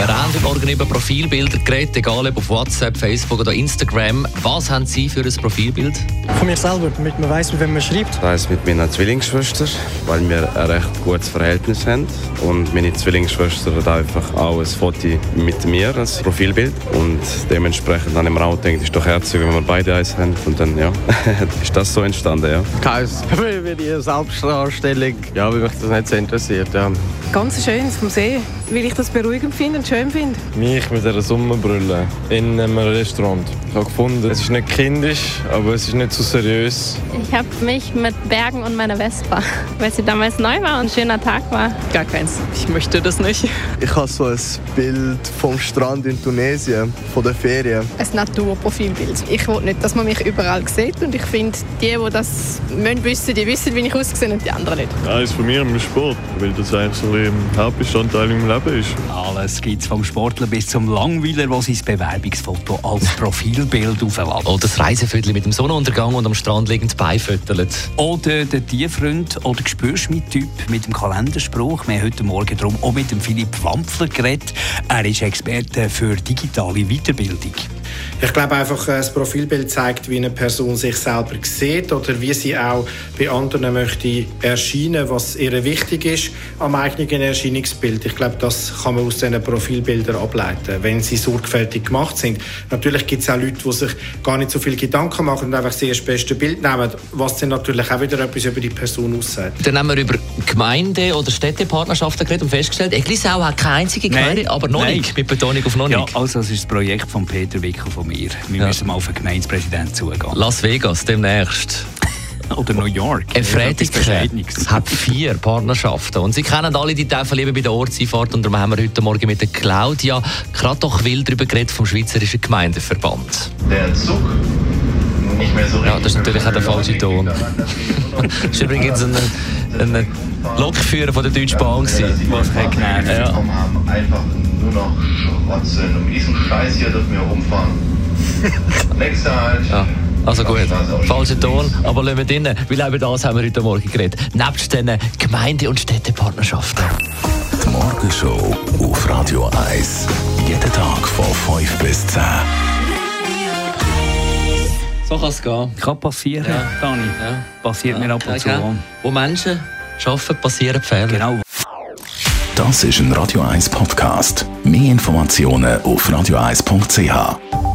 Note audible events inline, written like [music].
Wir haben heute Morgen über Profilbilder geredet, egal ob auf WhatsApp, Facebook oder Instagram. Was haben Sie für ein Profilbild? Von mir selber, damit man weiß, mit wem man schreibt. Ich reise mit meiner Zwillingsschwester, weil wir ein recht gutes Verhältnis haben. Und meine Zwillingsschwester hat einfach auch ein Foto mit mir als Profilbild. Und dementsprechend ich mir auch gedacht, ist doch herzig, wenn wir beide eins haben. Und dann, ja, [laughs] ist das so entstanden, ja. Keins. [laughs] Wie die Selbstdarstellung, ja, weil mich das nicht so interessiert, ja. Ganz schön vom See, weil ich das beruhigend finde und schön finde. Mich mit dieser Sommerbrille in einem Restaurant. Ich habe gefunden, es ist nicht kindisch, aber es ist nicht so seriös. Ich habe mich mit Bergen und meiner Vespa, [laughs] weil sie damals neu war und ein schöner Tag war. Gar keins. Ich möchte das nicht. Ich habe so ein Bild vom Strand in Tunesien, von der Ferien. Ein Naturprofilbild. Ich will nicht, dass man mich überall sieht und ich finde, die, die das müssen wissen, die wissen, wie ich aussehe und die anderen nicht. Ja, ist von mir im Sport, weil das eigentlich so ein Hauptbestandteil im Leben ist. Alles gibt es vom Sportler bis zum Langweiler, der sein Bewerbungsfoto als Profilbild auflädt. Oder das Reiseviertel mit dem Sonnenuntergang und am Strand liegend beifüttelt. Oder der Tierfreund oder Gespürschmied-Typ mit dem Kalenderspruch. Wir haben heute Morgen darum auch mit dem Philipp Wampfler geredet. Er ist Experte für digitale Weiterbildung. Ich glaube einfach, das Profilbild zeigt, wie eine Person sich selber sieht oder wie sie auch bei anderen möchte erscheinen, was ihr wichtig ist am eigenen Erscheinungsbild. Ich glaube, das kann man aus diesen Profilbildern ableiten, wenn sie sorgfältig gemacht sind. Natürlich gibt es auch Leute, die sich gar nicht so viel Gedanken machen und einfach sehr das beste Bild nehmen, was dann natürlich auch wieder etwas über die Person aussagt. Dann haben wir über Gemeinde- oder Städtepartnerschaften geredet und festgestellt, Eglisau hat keine einzige Gemeinde, Nein, aber noch nein. nicht, mit Betonung auf noch nicht. Ja, also das ist das Projekt von Peter Wickel von mir. Wir Ja. müssen mal auf den Gemeindepräsidenten zugehen. Las Vegas demnächst. [laughs] Oder New York. Ein Etwas Frediker hat vier Partnerschaften. Und Sie kennen alle die Tafelliebe bei der Ortseinfahrt. Und darum haben wir heute Morgen mit der Claudia gerade doch wild darüber geredet vom Schweizerischen Gemeindeverband. der Zug nicht mehr so Ja, das ist natürlich auch der falsche Ton. [laughs] Das war übrigens ein, ein Lokführer von der Deutschen Bahn. gewesen. Was hat genervt? Ja. Einfach nur noch schrotzen. Um diesen Scheiß hier dürfen wir rumfahren. Nächster. Ja. Also gut, falscher Ton, aber lassen wir drinnen, weil über das haben wir heute Morgen geredet. Nebst den Gemeinde- und Städtepartnerschaften. Die Morgenshow auf Radio 1. Jeden Tag von 5 bis 10. So kann es gehen. Kann passieren, Ja. Dani. Ja. Passiert mir ab und zu. Wo Menschen arbeiten, passieren Fehler. Genau. Das ist ein Radio 1 Podcast. Mehr Informationen auf radio1.ch.